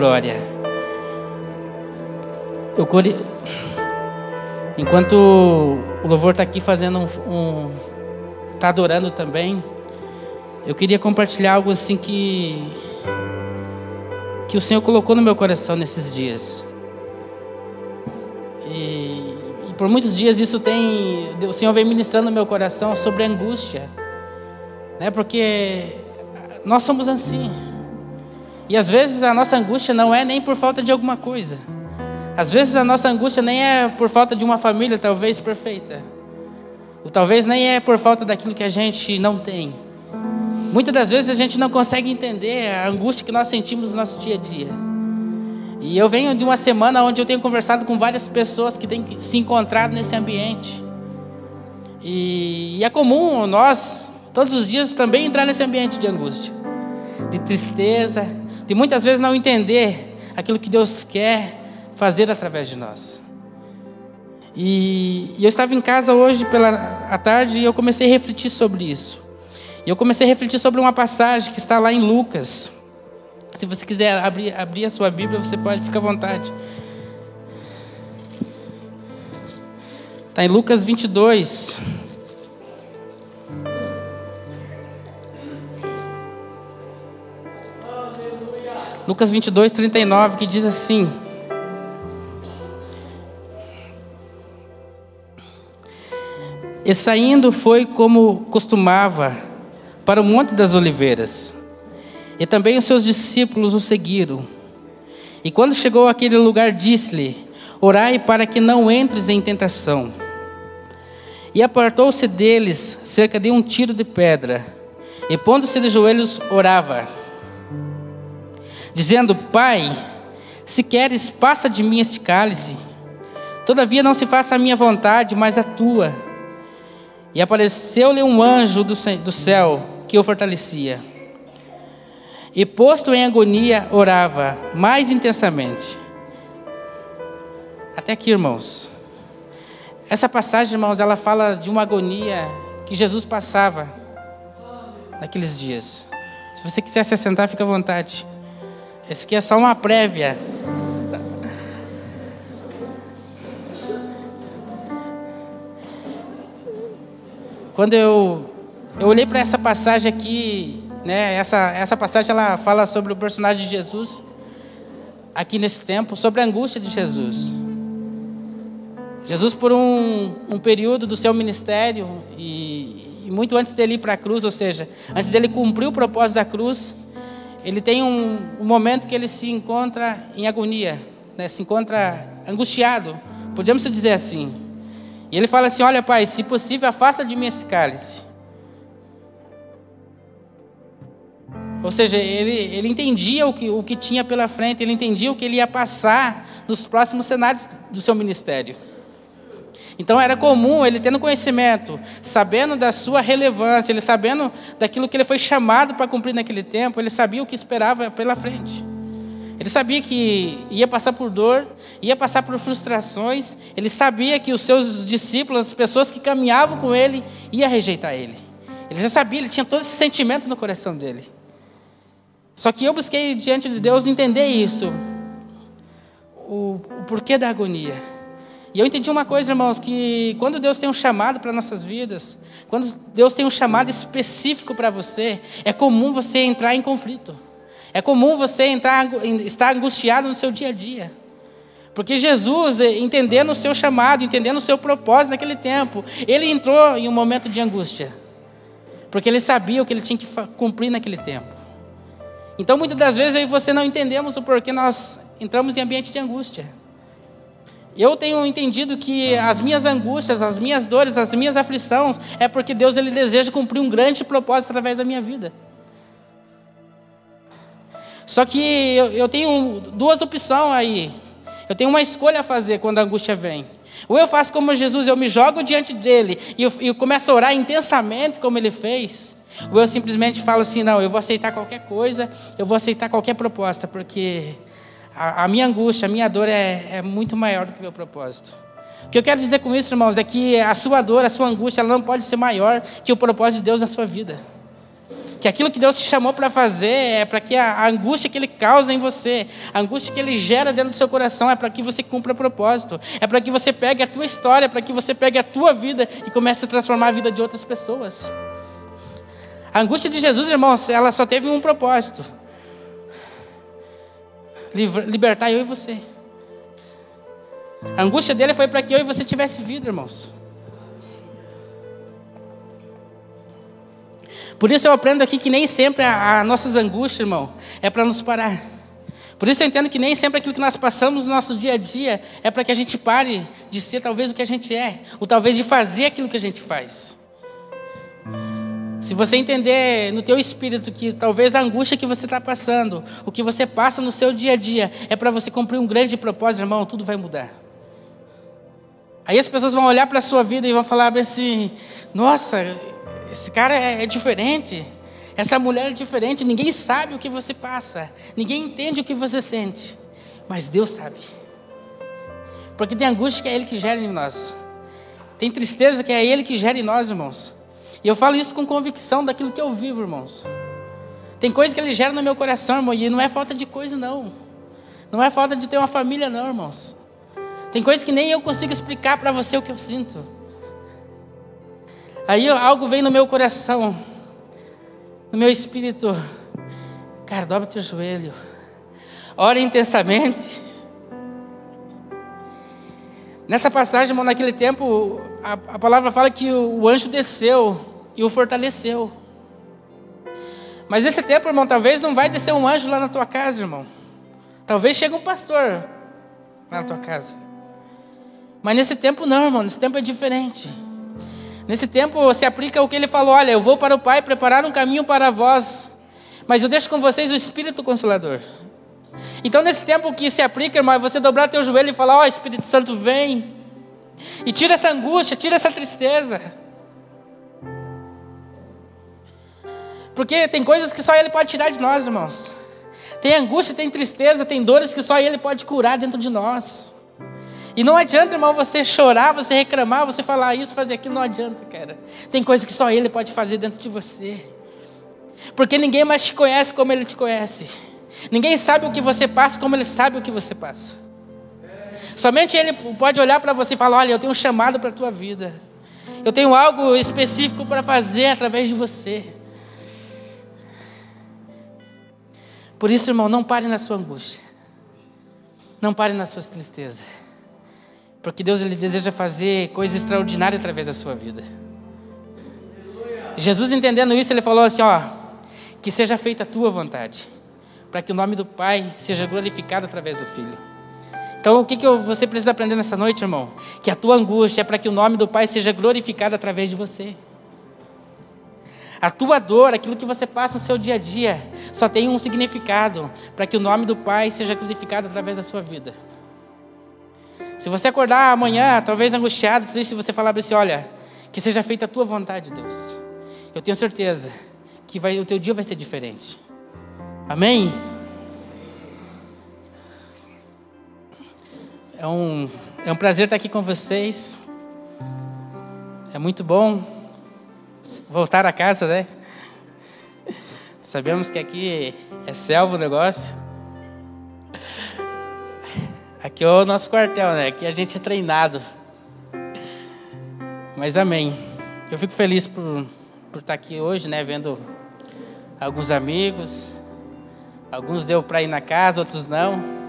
glória. Eu core... Enquanto o louvor está aqui fazendo um, um está adorando também, eu queria compartilhar algo assim que que o Senhor colocou no meu coração nesses dias. E, e por muitos dias isso tem, o Senhor vem ministrando no meu coração sobre angústia, né? Porque nós somos assim. E às vezes a nossa angústia não é nem por falta de alguma coisa. Às vezes a nossa angústia nem é por falta de uma família talvez perfeita. Ou talvez nem é por falta daquilo que a gente não tem. Muitas das vezes a gente não consegue entender a angústia que nós sentimos no nosso dia a dia. E eu venho de uma semana onde eu tenho conversado com várias pessoas que têm se encontrado nesse ambiente. E, e é comum nós, todos os dias, também entrar nesse ambiente de angústia, de tristeza, de muitas vezes não entender aquilo que Deus quer fazer através de nós. E, e eu estava em casa hoje pela à tarde e eu comecei a refletir sobre isso. E eu comecei a refletir sobre uma passagem que está lá em Lucas. Se você quiser abrir, abrir a sua Bíblia, você pode, ficar à vontade. Está em Lucas 22. Lucas 22, 39, que diz assim: E saindo foi como costumava para o Monte das Oliveiras. E também os seus discípulos o seguiram. E quando chegou àquele lugar, disse-lhe: Orai para que não entres em tentação. E apartou-se deles cerca de um tiro de pedra. E pondo-se de joelhos, orava dizendo: Pai, se queres, passa de mim este cálice. Todavia não se faça a minha vontade, mas a tua. E apareceu-lhe um anjo do céu que o fortalecia. E posto em agonia, orava mais intensamente. Até aqui, irmãos. Essa passagem, irmãos, ela fala de uma agonia que Jesus passava naqueles dias. Se você quiser se assentar, fica à vontade. Esse aqui é só uma prévia. Quando eu, eu olhei para essa passagem aqui, né, essa, essa passagem ela fala sobre o personagem de Jesus aqui nesse tempo, sobre a angústia de Jesus. Jesus, por um, um período do seu ministério, e, e muito antes dele ir para a cruz, ou seja, antes dele cumprir o propósito da cruz, ele tem um, um momento que ele se encontra em agonia, né? se encontra angustiado, podemos dizer assim. E ele fala assim: Olha, pai, se possível, afasta de mim esse cálice. Ou seja, ele, ele entendia o que, o que tinha pela frente, ele entendia o que ele ia passar nos próximos cenários do seu ministério. Então era comum ele tendo conhecimento, sabendo da sua relevância, ele sabendo daquilo que ele foi chamado para cumprir naquele tempo, ele sabia o que esperava pela frente. Ele sabia que ia passar por dor, ia passar por frustrações, ele sabia que os seus discípulos, as pessoas que caminhavam com ele, ia rejeitar ele. Ele já sabia, ele tinha todo esse sentimento no coração dele. Só que eu busquei diante de Deus entender isso, o, o porquê da agonia. E eu entendi uma coisa, irmãos, que quando Deus tem um chamado para nossas vidas, quando Deus tem um chamado específico para você, é comum você entrar em conflito. É comum você entrar, estar angustiado no seu dia a dia. Porque Jesus, eh, entendendo o seu chamado, entendendo o seu propósito naquele tempo, ele entrou em um momento de angústia. Porque ele sabia o que ele tinha que cumprir naquele tempo. Então, muitas das vezes eu e você não entendemos o porquê nós entramos em ambiente de angústia. Eu tenho entendido que as minhas angústias, as minhas dores, as minhas aflições é porque Deus ele deseja cumprir um grande propósito através da minha vida. Só que eu, eu tenho duas opções aí. Eu tenho uma escolha a fazer quando a angústia vem. Ou eu faço como Jesus, eu me jogo diante dele e eu, eu começo a orar intensamente como ele fez. Ou eu simplesmente falo assim: não, eu vou aceitar qualquer coisa, eu vou aceitar qualquer proposta, porque a, a minha angústia, a minha dor é, é muito maior do que o meu propósito. O que eu quero dizer com isso, irmãos, é que a sua dor, a sua angústia, ela não pode ser maior que o propósito de Deus na sua vida. que aquilo que Deus te chamou para fazer é para que a, a, angústia que Ele causa em você, a angústia que Ele gera dentro do seu coração, é para que você cumpra propósito, é para que você pegue a tua história, para que você pegue a tua vida e comece a transformar a vida de outras pessoas. A angústia de Jesus, irmãos, ela só teve um propósito: libertar eu e você. A angústia dele foi para que eu e você tivesse vida, irmãos. Por isso eu aprendo aqui que nem sempre as nossas angústias, irmão, é para nos parar. Por isso eu entendo que nem sempre aquilo que nós passamos no nosso dia a dia é para que a gente pare de ser talvez o que a gente é, ou talvez de fazer aquilo que a gente faz. Se você entender no teu espírito que talvez a angústia que você está passando, o que você passa no seu dia a dia, é para você cumprir um grande propósito, irmão, tudo vai mudar. Aí as pessoas vão olhar para a sua vida e vão falar assim: nossa, esse cara é, é diferente. Essa mulher é diferente. Ninguém sabe o que você passa. Ninguém entende o que você sente. Mas Deus sabe. Porque tem angústia que é Ele que gera em nós. Tem tristeza que é Ele que gera em nós, irmãos. E eu falo isso com convicção daquilo que eu vivo, irmãos. Tem coisa que Ele gera no meu coração, irmão. E não é falta de coisa, não. Não é falta de ter uma família, não, irmãos. Tem coisa que nem eu consigo explicar para você o que eu sinto. Aí algo vem no meu coração, no meu espírito. Cara, dobra teu joelho. Ora intensamente. Nessa passagem, irmão, naquele tempo, a, a palavra fala que o, o, anjo desceu e o fortaleceu. Mas esse tempo, irmão, talvez não vai descer um anjo lá na tua casa, irmão. Talvez chegue um pastor lá na tua casa. Mas nesse tempo não, irmão, nesse tempo é diferente. Nesse tempo se aplica o que ele falou: olha, eu vou para o Pai preparar um caminho para vós, mas eu deixo com vocês o Espírito Consolador. Então, nesse tempo que se aplica, irmão, é você dobrar teu joelho e falar: ó, oh, Espírito Santo, vem e tira essa angústia, tira essa tristeza. Porque tem coisas que só Ele pode tirar de nós, irmãos. Tem angústia, tem tristeza, tem dores que só Ele pode curar dentro de nós. E não adianta, irmão, você chorar, você reclamar, você falar isso, fazer aquilo, não adianta, cara. Tem coisa que só Ele pode fazer dentro de você. Porque ninguém mais te conhece como Ele te conhece. Ninguém sabe o que você passa como Ele sabe o que você passa. Somente Ele pode olhar para você e falar: Olha, eu tenho um chamado para a tua vida. Eu tenho algo específico para fazer através de você. Por isso, irmão, não pare na sua angústia. Não pare nas suas tristezas. Porque Deus ele deseja fazer coisas extraordinárias através da sua vida. Jesus entendendo isso, ele falou assim, ó, que seja feita a tua vontade, para que o nome do Pai seja glorificado através do Filho. Então, o que, que você precisa aprender nessa noite, irmão? Que a tua angústia é para que o nome do Pai seja glorificado através de você. A tua dor, aquilo que você passa no seu dia a dia, só tem um significado, para que o nome do Pai seja glorificado através da sua vida. Se você acordar amanhã, talvez angustiado, se você falar assim, olha, que seja feita a tua vontade, Deus. Eu tenho certeza que vai, o teu dia vai ser diferente. Amém? É um, é um prazer estar aqui com vocês. É muito bom voltar a casa, né? Sabemos que aqui é selva o negócio. Aqui é o nosso quartel, né? Aqui a gente é treinado. Mas amém. Eu fico feliz por, por estar aqui hoje, né? Vendo alguns amigos. Alguns deu para ir na casa, outros não.